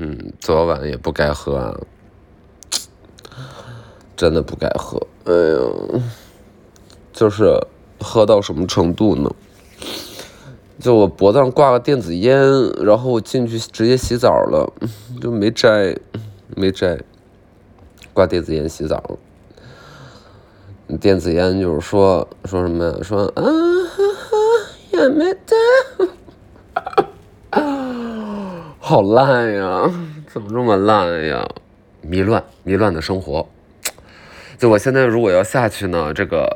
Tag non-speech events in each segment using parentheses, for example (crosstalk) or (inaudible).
嗯，昨晚也不该喝啊，真的不该喝。哎呀，就是喝到什么程度呢？就我脖子上挂个电子烟，然后我进去直接洗澡了，就没摘，没摘，挂电子烟洗澡。电子烟就是说说什么呀？说啊哈哈，也没得，好烂呀！(laughs) 怎么这么烂呀？迷乱迷乱的生活。就我现在如果要下去呢，这个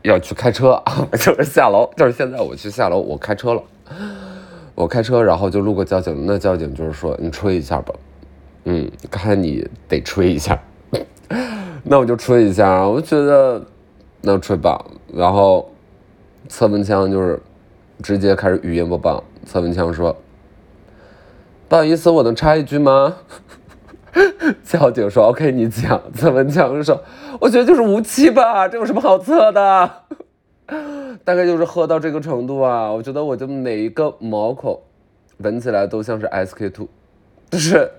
要去开车，(laughs) 就是下楼，就是现在我去下楼，我开车了，我开车，然后就路过交警，那交警就是说你吹一下吧，嗯，看你得吹一下。(laughs) 那我就吹一下，我觉得那吹吧。然后测温枪就是直接开始语音播报。测温枪说：“不好意思，我能插一句吗？” (laughs) 交警说：“OK，你讲。”测温枪说：“我觉得就是无期吧，这有什么好测的？大概就是喝到这个程度啊。我觉得我就每一个毛孔闻起来都像是 SK two，就是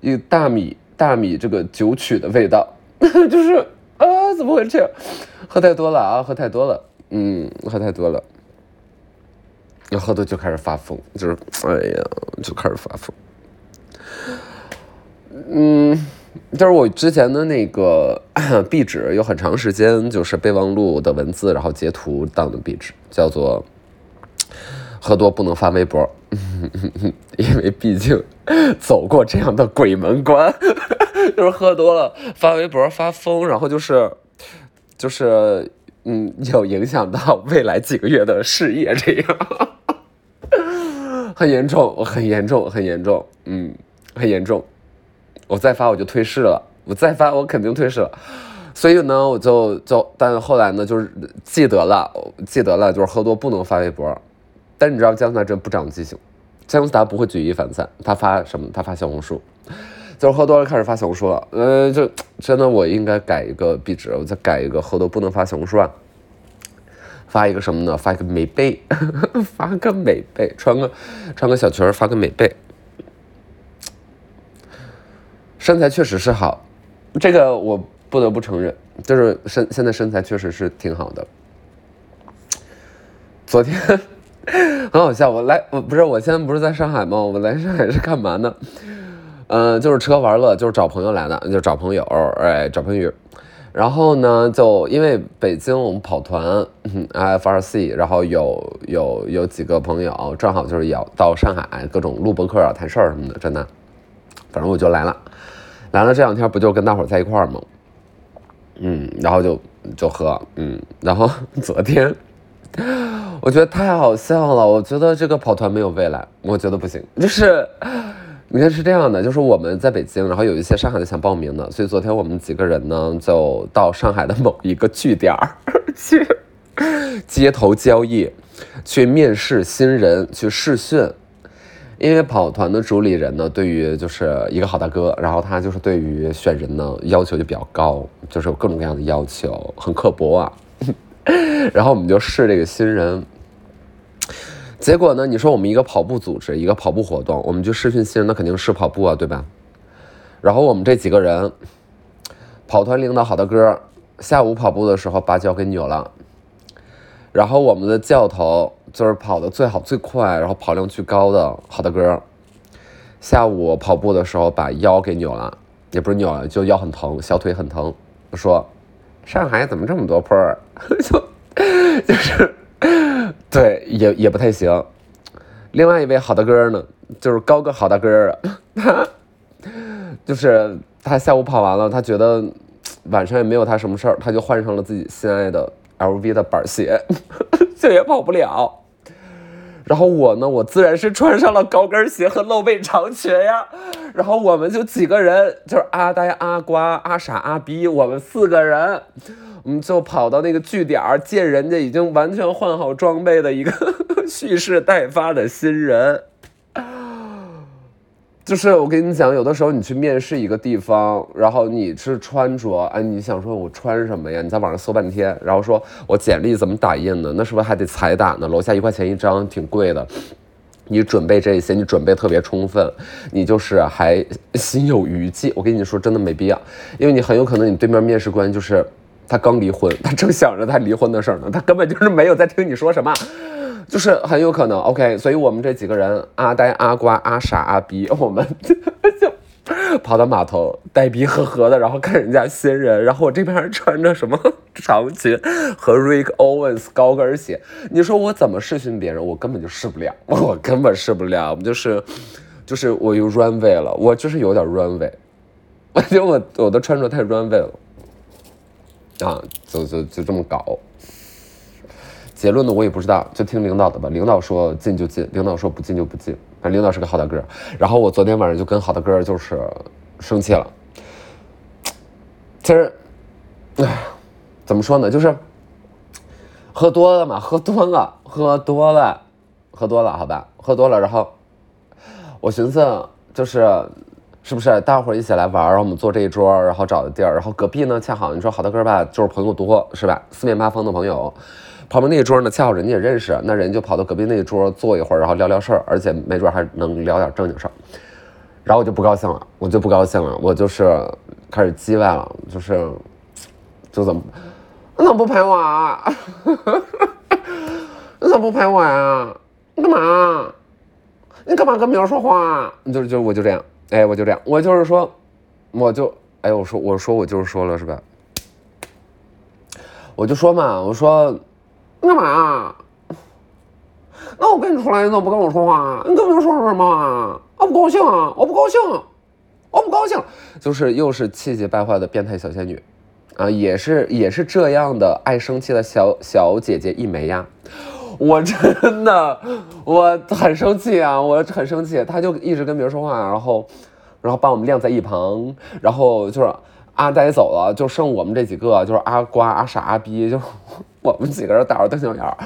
一大米。”大米这个酒曲的味道，(laughs) 就是啊，怎么会这样？喝太多了啊，喝太多了，嗯，喝太多了，要喝多就开始发疯，就是哎呀，就开始发疯。嗯，就是我之前的那个壁纸，有很长时间就是备忘录的文字，然后截图当的壁纸，叫做“喝多不能发微博”。(laughs) 因为毕竟走过这样的鬼门关，(laughs) 就是喝多了发微博发疯，然后就是就是嗯，有影响到未来几个月的事业，这样很严重，我很严重，很严重，嗯，很严重。我再发我就退市了，我再发我肯定退市了。所以呢，我就就，但后来呢，就是记得了，记得了，就是喝多不能发微博。但你知道姜思达真不长记性。姜思达不会举一反三，他发什么？他发小红书，就是喝多了开始发小红书了。呃，就真的我应该改一个壁纸，我再改一个喝多不能发小红书啊。发一个什么呢？发一个美背，(laughs) 发个美背，穿个穿个小裙儿，发个美背。身材确实是好，这个我不得不承认，就是身现在身材确实是挺好的。昨天。(laughs) 很好笑，我来，我不是，我现在不是在上海吗？我来上海是干嘛呢？嗯，就是吃喝玩乐，就是找朋友来的，就找朋友，哎，找朋友。然后呢，就因为北京我们跑团，(clears throat) FRC，然后有有有几个朋友正好就是要到上海，各种录播客啊、谈事儿什么的，真的。反正我就来了，来了这两天不就跟大伙儿在一块儿吗？嗯，然后就就喝，嗯，然后昨天。我觉得太好笑了，我觉得这个跑团没有未来，我觉得不行。就是，你看是这样的，就是我们在北京，然后有一些上海的想报名的，所以昨天我们几个人呢就到上海的某一个据点儿去街头交易，去面试新人，去试训。因为跑团的主理人呢，对于就是一个好大哥，然后他就是对于选人呢要求就比较高，就是有各种各样的要求，很刻薄啊。(laughs) 然后我们就试这个新人，结果呢？你说我们一个跑步组织，一个跑步活动，我们就试训新人，那肯定是跑步啊，对吧？然后我们这几个人，跑团领导好的哥，下午跑步的时候把脚给扭了，然后我们的教头就是跑的最好最快，然后跑量最高的好的哥，下午跑步的时候把腰给扭了，也不是扭了，就腰很疼，小腿很疼，说。上海怎么这么多坡？(laughs) 就 (laughs) 就是，对，也也不太行。另外一位好大哥呢，就是高个好大哥啊，他 (laughs) 就是他下午跑完了，他觉得晚上也没有他什么事儿，他就换上了自己心爱的 LV 的板鞋，就也跑不了。然后我呢，我自然是穿上了高跟鞋和露背长裙呀。然后我们就几个人，就是阿呆、阿瓜、阿傻、阿逼，我们四个人，我们就跑到那个据点儿，见人家已经完全换好装备的一个 (laughs) 蓄势待发的新人。就是我跟你讲，有的时候你去面试一个地方，然后你是穿着，哎，你想说我穿什么呀？你在网上搜半天，然后说我简历怎么打印呢？那是不是还得彩打呢？楼下一块钱一张，挺贵的。你准备这些，你准备特别充分，你就是还心有余悸。我跟你说，真的没必要，因为你很有可能你对面面试官就是他刚离婚，他正想着他离婚的事儿呢，他根本就是没有在听你说什么，就是很有可能。OK，所以我们这几个人，阿呆、阿瓜、阿傻、阿逼，我们 (laughs) 就。跑到码头，呆逼呵呵的，然后看人家新人，然后我这边穿着什么 (laughs) 长裙和 Rick Owens 高跟鞋，你说我怎么试训别人？我根本就试不了，(laughs) 我根本试不了，我们就是，就是我又 runway 了，我就是有点 runway，我觉得我我的穿着太 runway 了，啊，就就就这么搞。结论呢，我也不知道，就听领导的吧。领导说进就进，领导说不进就不进。反正领导是个好大哥。然后我昨天晚上就跟好大哥就是生气了。其实，哎，怎么说呢？就是喝多了嘛，喝多了，喝多了，喝多了，好吧，喝多了。然后我寻思，就是是不是大伙一起来玩？然后我们坐这一桌，然后找的地儿，然后隔壁呢，恰好你说好大哥吧，就是朋友多，是吧？四面八方的朋友。旁边那一桌呢，恰好人家也认识，那人就跑到隔壁那一桌坐一会儿，然后聊聊事儿，而且没准还能聊点正经事儿。然后我就不高兴了，我就不高兴了，我就是开始叽歪了，就是，就怎么，你怎么不陪我啊？(laughs) 你怎么不陪我呀？你干嘛？你干嘛跟别人说话？就就我就这样，哎，我就这样，我就是说，我就，哎，我说我说我就是说了是吧？我就说嘛，我说。干嘛？那我跟你出来，你怎么不跟我说话？你跟我说什么？我不高兴，我不高兴，我不高兴。就是又是气急败坏的变态小仙女，啊，也是也是这样的爱生气的小小姐姐一枚呀。我真的我很生气啊，我很生气。他就一直跟别人说话，然后然后把我们晾在一旁，然后就是阿呆走了，就剩我们这几个，就是阿瓜、阿傻、阿逼，就。我们几个人打着瞪小眼儿，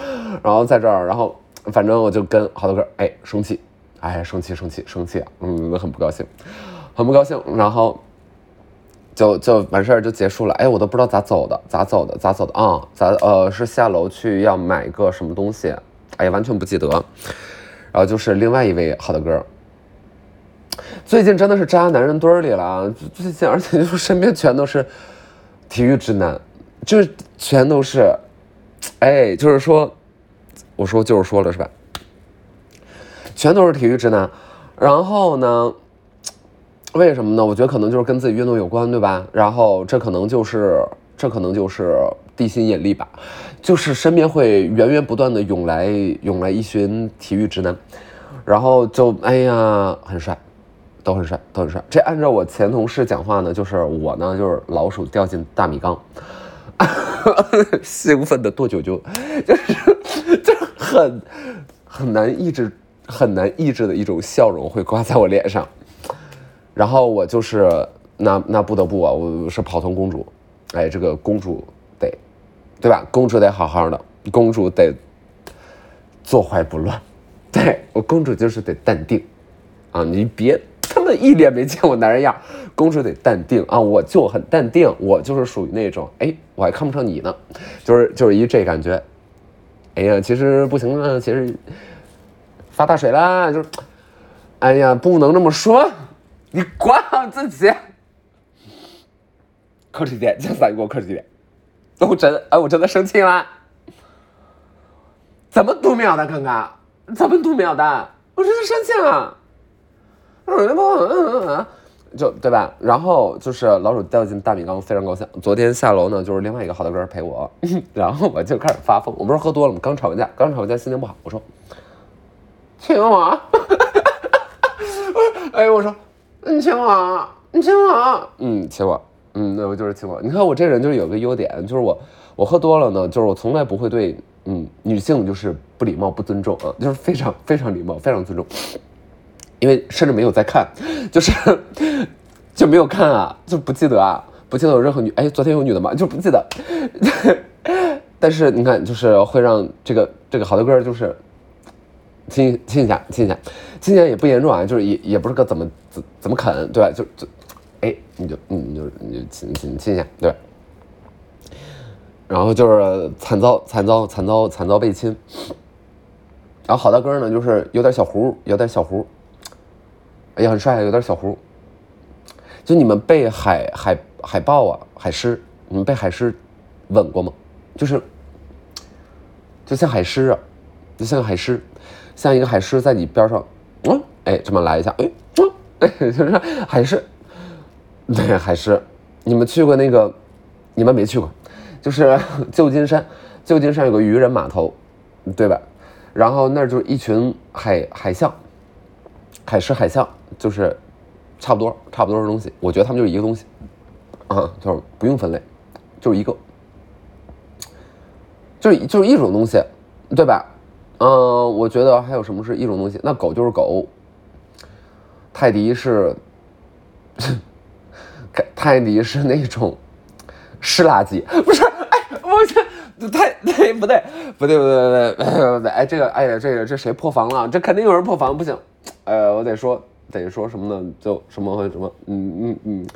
然后在这儿，然后反正我就跟好多哥哎生气，哎生气生气生气，嗯很不高兴，很不高兴，然后就就完事儿就结束了，哎我都不知道咋走的，咋走的，咋走的啊？咋呃是下楼去要买个什么东西，哎完全不记得，然后就是另外一位好的哥，最近真的是扎男人堆里了，最近而且就是身边全都是体育直男，就是全都是。哎，就是说，我说就是说了是吧？全都是体育直男，然后呢？为什么呢？我觉得可能就是跟自己运动有关，对吧？然后这可能就是这可能就是地心引力吧，就是身边会源源不断的涌来涌来一群体育直男，然后就哎呀，很帅，都很帅，都很帅。这按照我前同事讲话呢，就是我呢就是老鼠掉进大米缸。(laughs) 兴奋的跺九九，就是就很很难抑制、很难抑制的一种笑容会挂在我脸上。然后我就是那那不得不啊，我是跑通公主，哎，这个公主得对吧？公主得好好的，公主得坐怀不乱。(laughs) 对我公主就是得淡定啊，你别。他们一脸没见过男人样，公主得淡定啊！我就很淡定，我就是属于那种，哎，我还看不上你呢，就是就是一这感觉。哎呀，其实不行啊，其实发大水啦，就是，哎呀，不能这么说，你管好自己，克制点，下次你给我克制点。我真，哎，我真的生气了，怎么读秒的刚刚？怎么读秒的？我真的生气了。嗯就对吧？然后就是老鼠掉进大米缸，非常高兴。昨天下楼呢，就是另外一个好大哥陪我，(laughs) 然后我就开始发疯。我不是喝多了吗？刚吵完架，刚吵完架，心情不好。我说亲我，(laughs) 哎，我说你亲我，你亲我，嗯，亲我，嗯，那我就是亲我。你看我这人就是有个优点，就是我我喝多了呢，就是我从来不会对嗯女性就是不礼貌、不尊重啊，就是非常非常礼貌、非常尊重。因为甚至没有在看，就是就没有看啊，就不记得啊，不记得有任何女哎，昨天有女的吗？就不记得。(laughs) 但是你看，就是会让这个这个好多歌就是亲亲一下，亲一下，亲一下也不严重啊，就是也也不是个怎么怎怎么啃，对吧？就就哎，你就你就你就亲亲亲一下，对。然后就是惨遭惨遭惨遭惨遭被亲。然后好大哥呢，就是有点小胡，有点小胡，哎呀，很帅，有点小胡。就你们被海海海豹啊，海狮，你们被海狮吻过吗？就是，就像海狮啊，就像海狮，像一个海狮在你边上，嗯，哎，这么来一下，哎，嗯，(laughs) 就是海狮，(laughs) 对，海狮。你们去过那个？你们没去过，就是 (laughs) 旧金山，旧金山有个渔人码头，对吧？然后那儿就是一群海海象，海狮、海象，就是差不多差不多的东西。我觉得他们就是一个东西，啊，就是不用分类，就是一个，就是就是一种东西，对吧？嗯，我觉得还有什么是一种东西？那狗就是狗，泰迪是，泰迪是那种湿垃圾，不是？哎，我去。太对不对？不对不对不对不对！哎，这个哎呀，这个这谁破防了？这肯定有人破防，不行！哎，我得说得说什么呢？就什么什么？嗯嗯嗯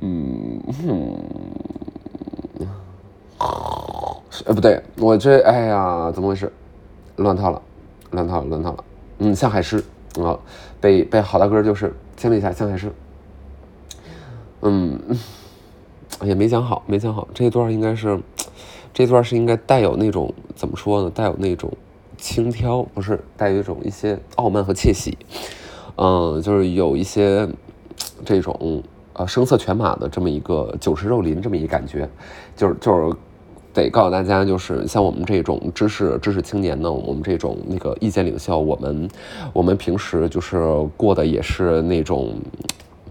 嗯嗯。呃，不对，我这哎呀，怎么回事？乱套了，乱套了，乱套了。嗯，像海狮啊，被被好大哥就是亲了一下，像海狮。嗯，也没讲好，没讲好，这一段应该是。这段是应该带有那种怎么说呢？带有那种轻佻，不是带有一种一些傲慢和窃喜，嗯，就是有一些这种呃声色犬马的这么一个酒池肉林这么一感觉，就是就是得告诉大家，就是像我们这种知识知识青年呢，我们这种那个意见领袖，我们我们平时就是过的也是那种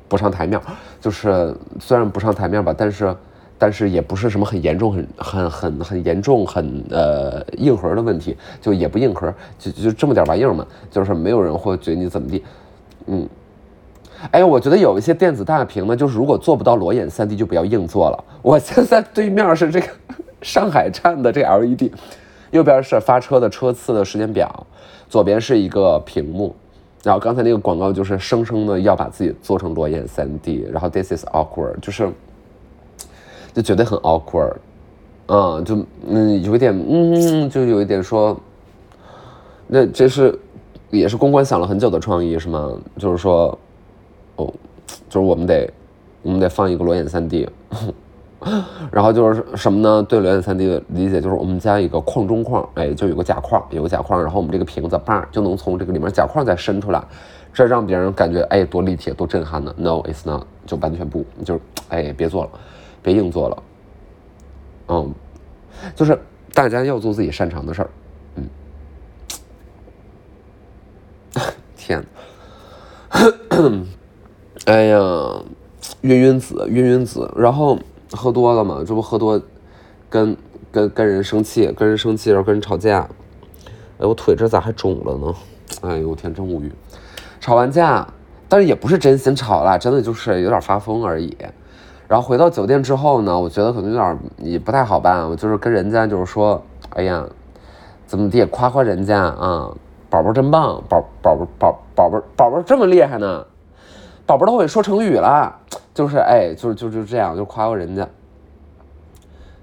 不上台面，就是虽然不上台面吧，但是。但是也不是什么很严重、很很很很严重、很呃硬核的问题，就也不硬核，就就这么点玩意儿嘛，就是没有人会觉得你怎么地，嗯，哎，我觉得有一些电子大屏呢，就是如果做不到裸眼三 D 就不要硬做了。我现在对面是这个上海站的这 LED，右边是发车的车次的时间表，左边是一个屏幕，然后刚才那个广告就是生生的要把自己做成裸眼三 D，然后 This is awkward，就是。就觉得很 awkward，嗯，就嗯有一点嗯，就有一点说，那这是也是公关想了很久的创意是吗？就是说，哦，就是我们得我们得放一个裸眼三 D，然后就是什么呢？对裸眼三 D 的理解就是我们加一个框中框，哎，就有个假框，有个假框，然后我们这个瓶子叭就能从这个里面假框再伸出来，这让别人感觉哎多立体多震撼呢？No，it's not，就完全不，就是哎别做了。别硬做了，嗯，就是大家要做自己擅长的事儿，嗯，(laughs) 天，(coughs) 哎呀，晕晕子，晕晕子，然后喝多了嘛，这不喝多，跟跟跟人生气，跟人生气，然后跟人吵架，哎，我腿这咋还肿了呢？哎呦我天，真无语，吵完架，但是也不是真心吵了，真的就是有点发疯而已。然后回到酒店之后呢，我觉得可能有点也不太好办，我就是跟人家就是说，哎呀，怎么地夸夸人家啊，宝宝真棒，宝宝宝宝宝宝宝宝这么厉害呢，宝宝都会说成语了，就是哎，就是就就这样，就夸夸人家。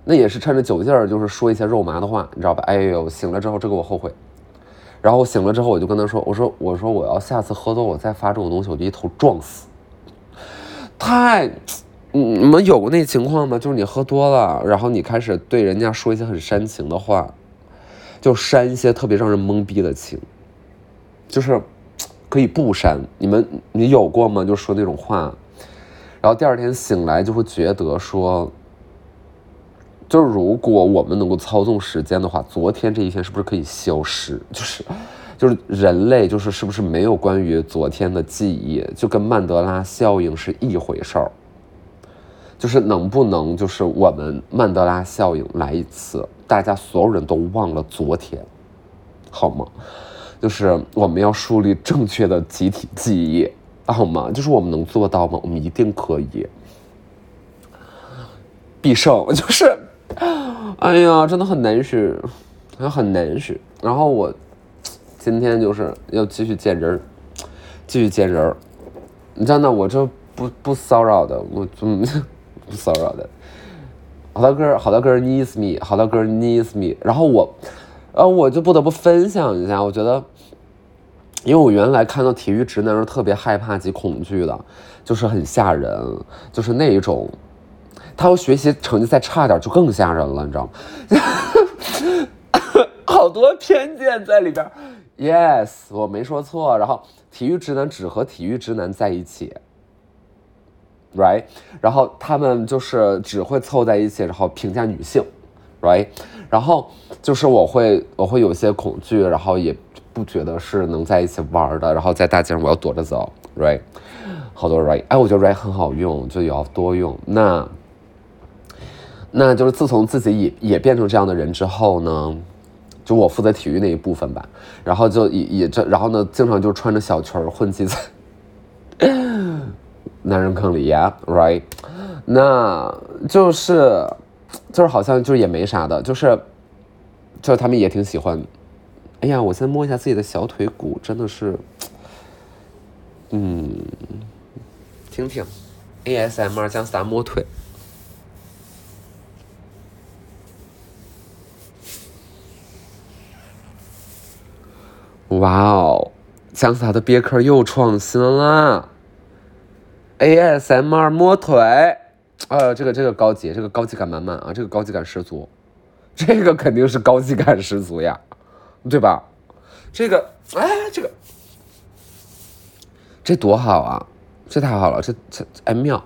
那也是趁着酒劲儿，就是说一些肉麻的话，你知道吧？哎呦，醒了之后这个我后悔。然后醒了之后我就跟他说，我说我说我要下次喝多我再发这种东西，我就一头撞死。太。你们有过那情况吗？就是你喝多了，然后你开始对人家说一些很煽情的话，就煽一些特别让人懵逼的情，就是可以不煽。你们你有过吗？就说那种话，然后第二天醒来就会觉得说，就是如果我们能够操纵时间的话，昨天这一天是不是可以消失？(laughs) 就是就是人类就是是不是没有关于昨天的记忆？就跟曼德拉效应是一回事儿。就是能不能，就是我们曼德拉效应来一次，大家所有人都忘了昨天，好吗？就是我们要树立正确的集体记忆，好吗？就是我们能做到吗？我们一定可以，必胜！(laughs) 就是，哎呀，真的很难学，很难学。然后我今天就是要继续见人，继续见人。你真的，我这不不骚扰的，我嗯。(laughs) 不骚扰的，好大哥，好大哥 needs me，好大哥 needs me。然后我，呃，我就不得不分享一下，我觉得，因为我原来看到体育直男是特别害怕及恐惧的，就是很吓人，就是那一种，他要学习成绩再差点就更吓人了，你知道吗？(laughs) 好多偏见在里边。Yes，我没说错。然后体育直男只和体育直男在一起，right？然后他们就是只会凑在一起，然后评价女性，right？然后就是我会我会有些恐惧，然后也不觉得是能在一起玩的。然后在大街上我要躲着走，right？好多 right，哎，我觉得 right 很好用，就也要多用。那那就是自从自己也也变成这样的人之后呢？就我负责体育那一部分吧，然后就也也这，然后呢，经常就穿着小裙儿混迹在男人坑里呀，right？那就是就是好像就是也没啥的，就是就是他们也挺喜欢。哎呀，我先摸一下自己的小腿骨，真的是，嗯，听听 ASMR 姜思达摸腿。哇哦，姜思达的憋壳又创新了，ASMR 摸腿，呃，这个这个高级，这个高级感满满啊，这个高级感十足，这个肯定是高级感十足呀，对吧？这个，哎，这个，这多好啊，这太好了，这这哎妙，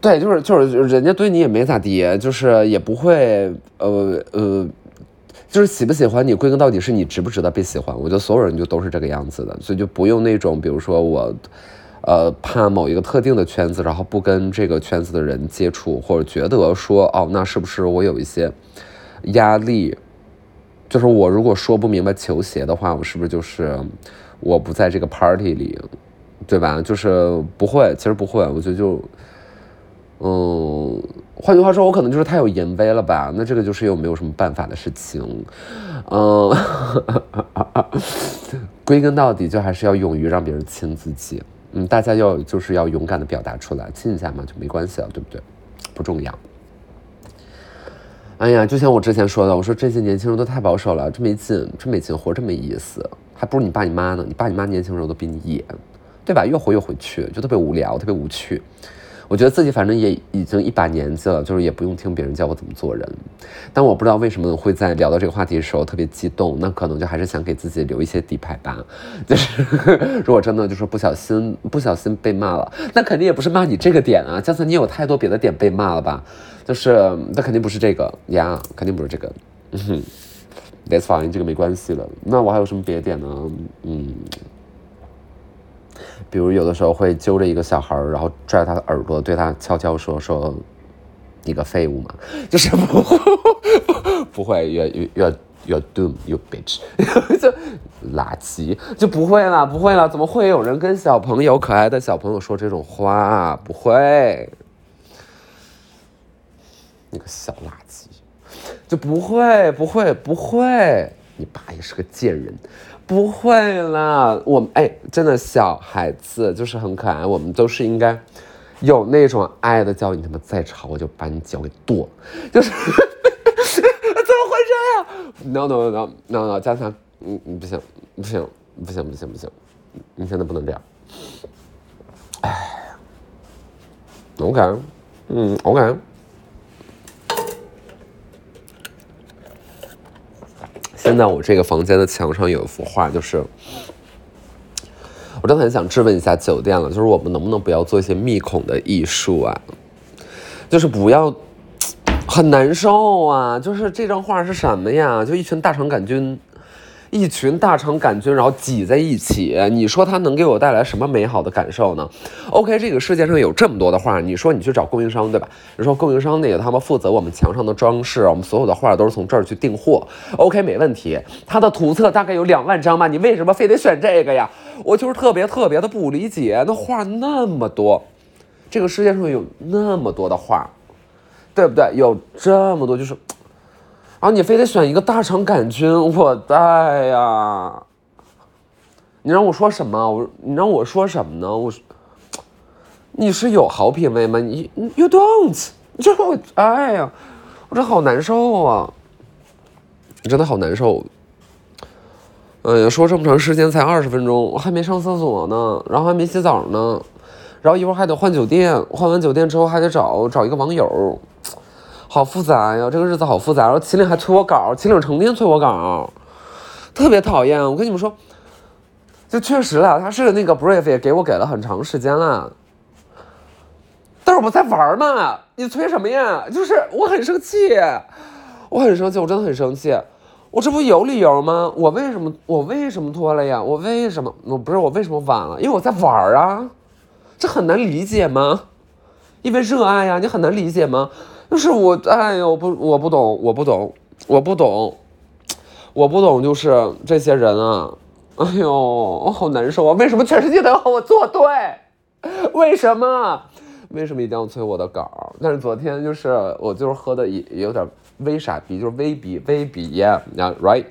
对，就是就是人家对你也没咋地，就是也不会，呃呃。就是喜不喜欢你，归根到底是你值不值得被喜欢。我觉得所有人就都是这个样子的，所以就不用那种，比如说我，呃，怕某一个特定的圈子，然后不跟这个圈子的人接触，或者觉得说，哦，那是不是我有一些压力？就是我如果说不明白球鞋的话，我是不是就是我不在这个 party 里，对吧？就是不会，其实不会，我觉得就。嗯，换句话说，我可能就是太有淫威了吧？那这个就是又没有什么办法的事情。嗯，(laughs) 归根到底，就还是要勇于让别人亲自己。嗯，大家要就是要勇敢的表达出来，亲一下嘛就没关系了，对不对？不重要。哎呀，就像我之前说的，我说这些年轻人都太保守了，真没劲，真没劲，活着没意思，还不如你爸你妈呢。你爸你妈年轻时候都比你野，对吧？越活越回去，就特别无聊，特别无趣。我觉得自己反正也已经一把年纪了，就是也不用听别人教我怎么做人。但我不知道为什么会在聊到这个话题的时候特别激动，那可能就还是想给自己留一些底牌吧。就是 (laughs) 如果真的就是不小心不小心被骂了，那肯定也不是骂你这个点啊，就算，你有太多别的点被骂了吧？就是那肯定不是这个呀，肯定不是这个。(laughs) That's fine，这个没关系了。那我还有什么别的点呢？嗯。比如有的时候会揪着一个小孩儿，然后拽他的耳朵，对他悄悄说：“说你个废物嘛，(laughs) 就是不 (laughs) 不会，you you you you doom you bitch，就垃圾就不会了，不会了，怎么会有人跟小朋友可爱的小朋友说这种话？不会，你个小垃圾，就不会，不会，不会，你爸也是个贱人。”不会啦，我们哎，真的小孩子就是很可爱，我们都是应该有那种爱的教育。你他妈再吵，我就把你脚给剁了，就是怎么会这样？No no no no no，加强，嗯嗯，不行不行不行不行不行，你现在不能这样。哎，OK，嗯 OK。现在我这个房间的墙上有一幅画，就是我刚才想质问一下酒店了，就是我们能不能不要做一些密孔的艺术啊？就是不要很难受啊！就是这张画是什么呀？就一群大肠杆菌。一群大肠杆菌，然后挤在一起，你说它能给我带来什么美好的感受呢？OK，这个世界上有这么多的画，你说你去找供应商，对吧？你说供应商那个他们负责我们墙上的装饰，我们所有的画都是从这儿去订货。OK，没问题。他的图册大概有两万张吧，你为什么非得选这个呀？我就是特别特别的不理解，那画那么多，这个世界上有那么多的画，对不对？有这么多，就是。然后你非得选一个大肠杆菌，我带呀！你让我说什么？我你让我说什么呢？我你是有好品位吗？你 you don't，这我哎呀，我这好难受啊！真的好难受。哎呀，说这么长时间才二十分钟，我还没上厕所呢，然后还没洗澡呢，然后一会儿还得换酒店，换完酒店之后还得找找一个网友，好复杂呀，这个日子好复杂。然后秦岭还催我稿，秦岭成天催我稿，特别讨厌。我跟你们说，就确实了，他是那个 brief 也给我给了很长时间了，但是我在玩嘛，你催什么呀？就是我很生气，我很生气，我真的很生气。我这不有理由吗？我为什么我为什么拖了呀？我为什么我不是我为什么晚了？因为我在玩啊，这很难理解吗？因为热爱呀，你很难理解吗？就是我，哎呦，不，我不懂，我不懂，我不懂，我不懂，就是这些人啊，哎呦，我好难受啊！为什么全世界都要和我作对？(laughs) 为什么？为什么一定要催我的稿？但是昨天就是我就是喝的也也有点。微傻逼就是微逼微逼呀，right？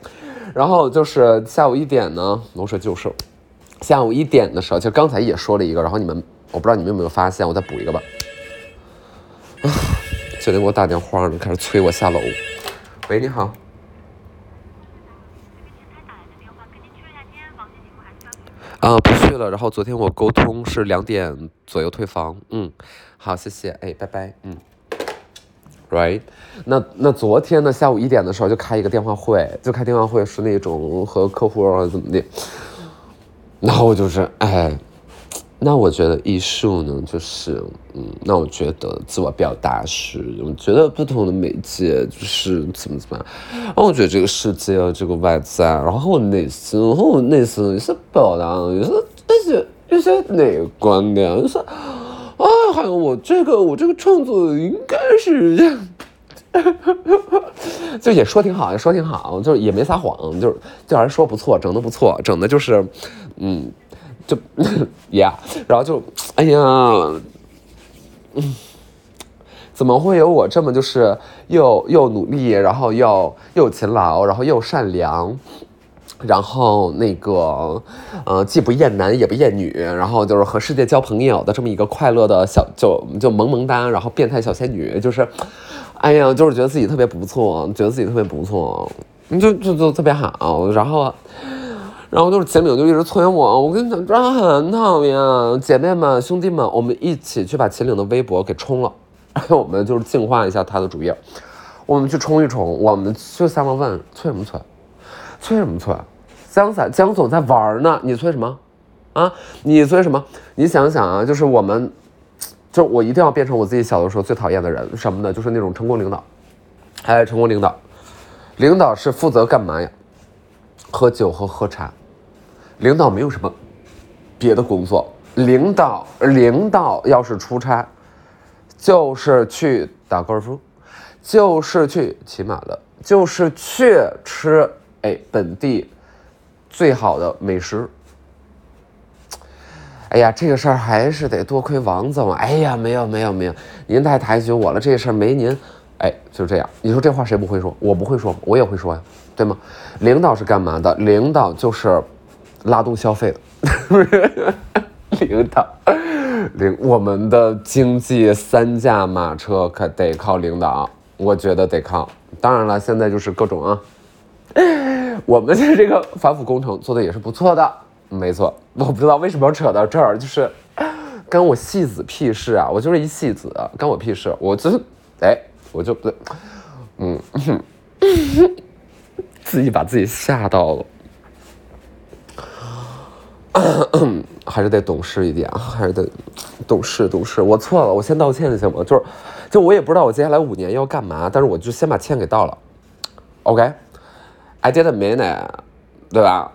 然后就是下午一点呢，我说就是，下午一点的时候，就刚才也说了一个，然后你们我不知道你们有没有发现，我再补一个吧。(laughs) 酒店给我打电话呢，开始催我下楼。喂，你好。啊，不去了。然后昨天我沟通是两点左右退房。嗯，好，谢谢。哎，拜拜。嗯。Right，那那昨天呢？下午一点的时候就开一个电话会，就开电话会是那种和客户怎么的，然后就是哎，那我觉得艺术呢，就是嗯，那我觉得自我表达是，我觉得不同的媒介就是怎么怎么样，然后我觉得这个世界啊这个外在，然后我内心，然后我内心也是表达，也是那些有些那个观点，就是。啊，还有我这个，我这个创作应该是这样，(laughs) 就也说挺好，也说挺好，就也没撒谎，就是就还说不错，整的不错，整的就是，嗯，就 (coughs) 呀，然后就，哎呀，嗯，怎么会有我这么就是又又努力，然后又又勤劳，然后又善良。然后那个，呃，既不厌男也不厌女，然后就是和世界交朋友的这么一个快乐的小，就就萌萌哒，然后变态小仙女，就是，哎呀，就是觉得自己特别不错，觉得自己特别不错，你就就就特别好。然后，然后就是秦岭就一直催我，我跟你讲，真的很讨厌。姐妹们、兄弟们，我们一起去把秦岭的微博给冲了，(laughs) 我们就是净化一下他的主页，我们去冲一冲，我们就三毛问催什么催，催什么催？江仔，江总在玩呢，你催什么？啊，你催什么？你想想啊，就是我们，就我一定要变成我自己小的时候最讨厌的人，什么呢？就是那种成功领导。哎，成功领导，领导是负责干嘛呀？喝酒和喝茶。领导没有什么别的工作，领导，领导要是出差，就是去打高尔夫，就是去骑马的，就是去吃哎本地。最好的美食，哎呀，这个事儿还是得多亏王总。哎呀，没有没有没有，您太抬举我了。这事儿没您，哎，就这样。你说这话谁不会说？我不会说，我也会说呀，对吗？领导是干嘛的？领导就是拉动消费的。(laughs) 领导，领我们的经济三驾马车可得靠领导，我觉得得靠。当然了，现在就是各种啊。(laughs) 我们的这个反腐工程做的也是不错的，没错。我不知道为什么要扯到这儿，就是跟我戏子屁事啊！我就是一戏子，跟我屁事。我就是，哎，我就不对，嗯，(laughs) 自己把自己吓到了，还是得懂事一点啊，还是得懂事懂事。我错了，我先道歉行吗？就是，就我也不知道我接下来五年要干嘛，但是我就先把歉给道了，OK。I didn't mean it，对吧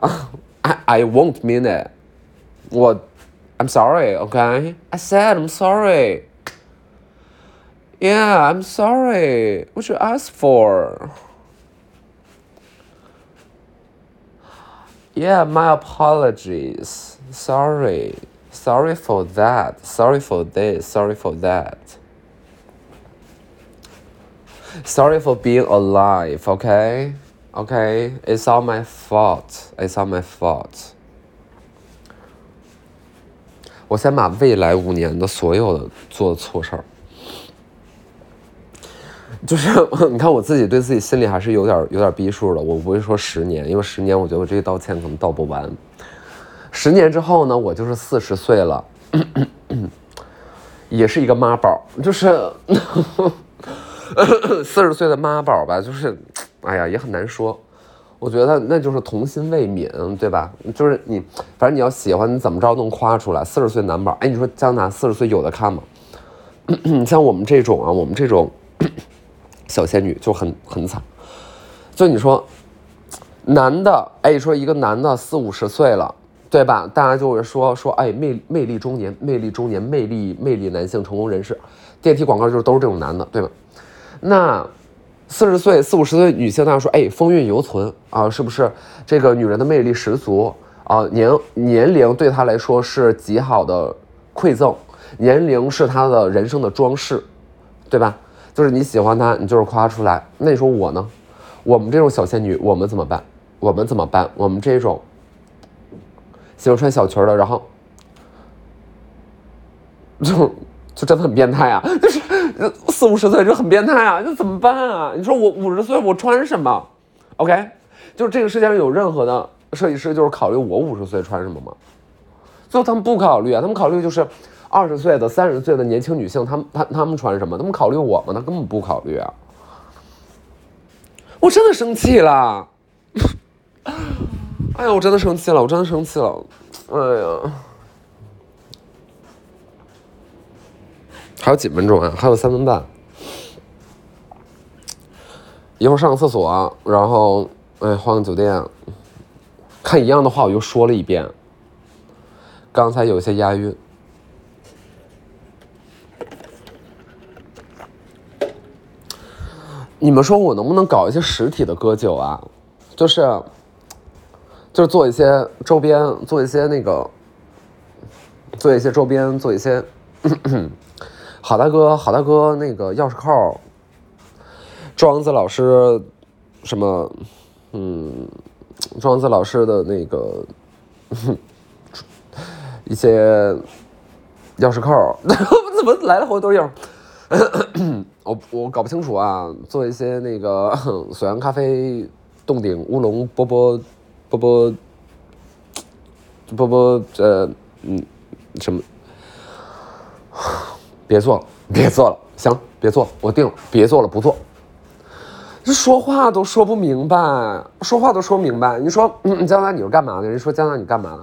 ？I I won't mean it。我，I'm sorry。OK，I said I'm sorry. Yeah, I'm sorry. What you ask for? Yeah, my apologies. Sorry. Sorry for that. Sorry for this. Sorry for that. Sorry for being alive, okay? Okay, it's all my fault. It's all my fault. 我先把未来五年的所有的做的错事儿， 就是 (laughs) 你看我自己对自己心里还是有点有点逼数的，我不会说十年，因为十年我觉得我这个道歉可能道不完。十年之后呢，我就是四十岁了，(clears throat) 也是一个妈宝，就是 (laughs) 四十岁的妈宝吧，就是哎呀也很难说。我觉得那就是童心未泯，对吧？就是你，反正你要喜欢，你怎么着能夸出来？四十岁男宝，哎，你说江南四十岁有的看吗？(clears throat) 像我们这种啊，我们这种小仙女就很很惨。就你说男的，哎，说一个男的四五十岁了，对吧？大家就会说说，哎，魅魅力中年，魅力中年，魅力魅力男性，成功人士，电梯广告就是都是这种男的，对吧？那。四十岁、四五十岁女性，大家说，哎，风韵犹存啊，是不是？这个女人的魅力十足啊，年年龄对她来说是极好的馈赠，年龄是她的人生的装饰，对吧？就是你喜欢她，你就是夸出来。那你说我呢？我们这种小仙女，我们怎么办？我们怎么办？我们这种喜欢穿小裙的，然后就。就真的很变态啊！(laughs) 就是四五十岁就很变态啊！那怎么办啊？你说我五十岁我穿什么？OK，就是这个世界上有任何的设计师就是考虑我五十岁穿什么吗？最后他们不考虑啊，他们考虑就是二十岁的、三十岁的年轻女性，她们她、她们穿什么？她们考虑我吗？她根本不考虑啊！我真的生气了！哎呀，我真的生气了！我真的生气了！哎呀！还有几分钟啊？还有三分半，一会儿上个厕所，然后哎换个酒店，看一样的话我又说了一遍，刚才有些押韵。你们说我能不能搞一些实体的歌酒啊？就是，就是做一些周边，做一些那个，做一些周边，做一些。(coughs) 好大哥，好大哥，那个钥匙扣，庄子老师，什么，嗯，庄子老师的那个 (coughs) 一些钥匙扣，(coughs) 怎么来了好多钥匙？我我搞不清楚啊。做一些那个锁阳咖啡、洞顶乌龙、波波波波波波，呃，嗯，什么？别做了，别做了，行，别做了，我定了，别做了，不做。这说话都说不明白，说话都说明白。你说将来你是干嘛的？人说将来你干嘛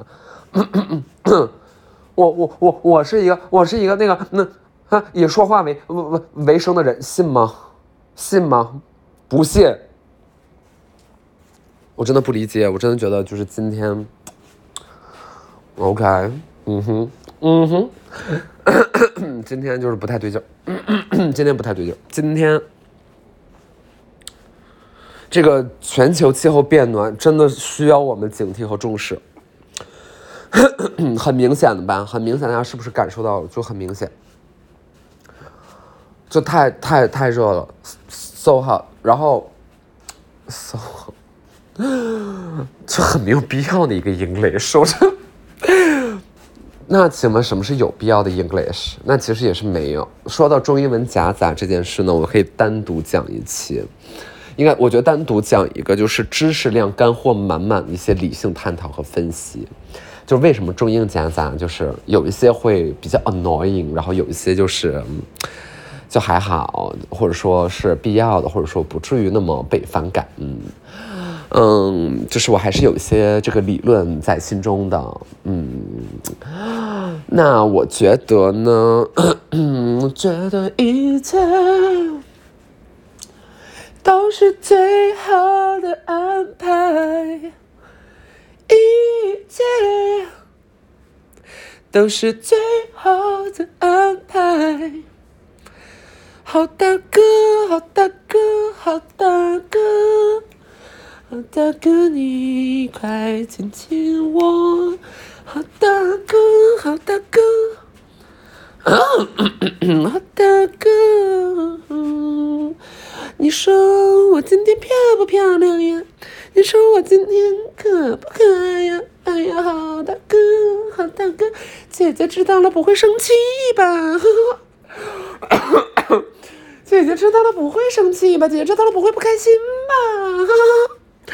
的？(coughs) 我我我我是一个我是一个那个那以说话为为为生的人，信吗？信吗？不信。我真的不理解，我真的觉得就是今天，OK，嗯哼，嗯哼。(coughs) 今天就是不太对劲儿，(coughs) 今天不太对劲儿。今天这个全球气候变暖真的需要我们警惕和重视，(coughs) 很明显的吧？很明显，大家是不是感受到了？就很明显，就太太太热了，so hot，然后 so，就很没有必要的一个英雷说着。那请问什么是有必要的 English？那其实也是没有。说到中英文夹杂这件事呢，我可以单独讲一期。应该我觉得单独讲一个就是知识量干货满满的一些理性探讨和分析。就为什么中英夹杂，就是有一些会比较 annoying，然后有一些就是就还好，或者说是必要的，或者说不至于那么被反感。嗯。嗯，就是我还是有一些这个理论在心中的，嗯，那我觉得呢，(clears throat) 觉得一切都是最好的安排，一切都是最好的安排，好大哥，好大哥，好大哥。好大哥，你快亲亲我！(coughs) 好大哥，好大哥，好大哥，你说我今天漂不漂亮呀？你说我今天可不可爱呀？哎呀，好大哥，好大哥，姐姐知道了不会生气吧？(coughs) (coughs) 姐姐知道了不会生气吧？姐姐知道了不会不开心吧？哈哈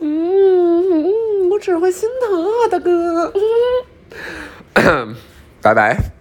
嗯嗯，我只会心疼啊，大哥。嗯拜拜。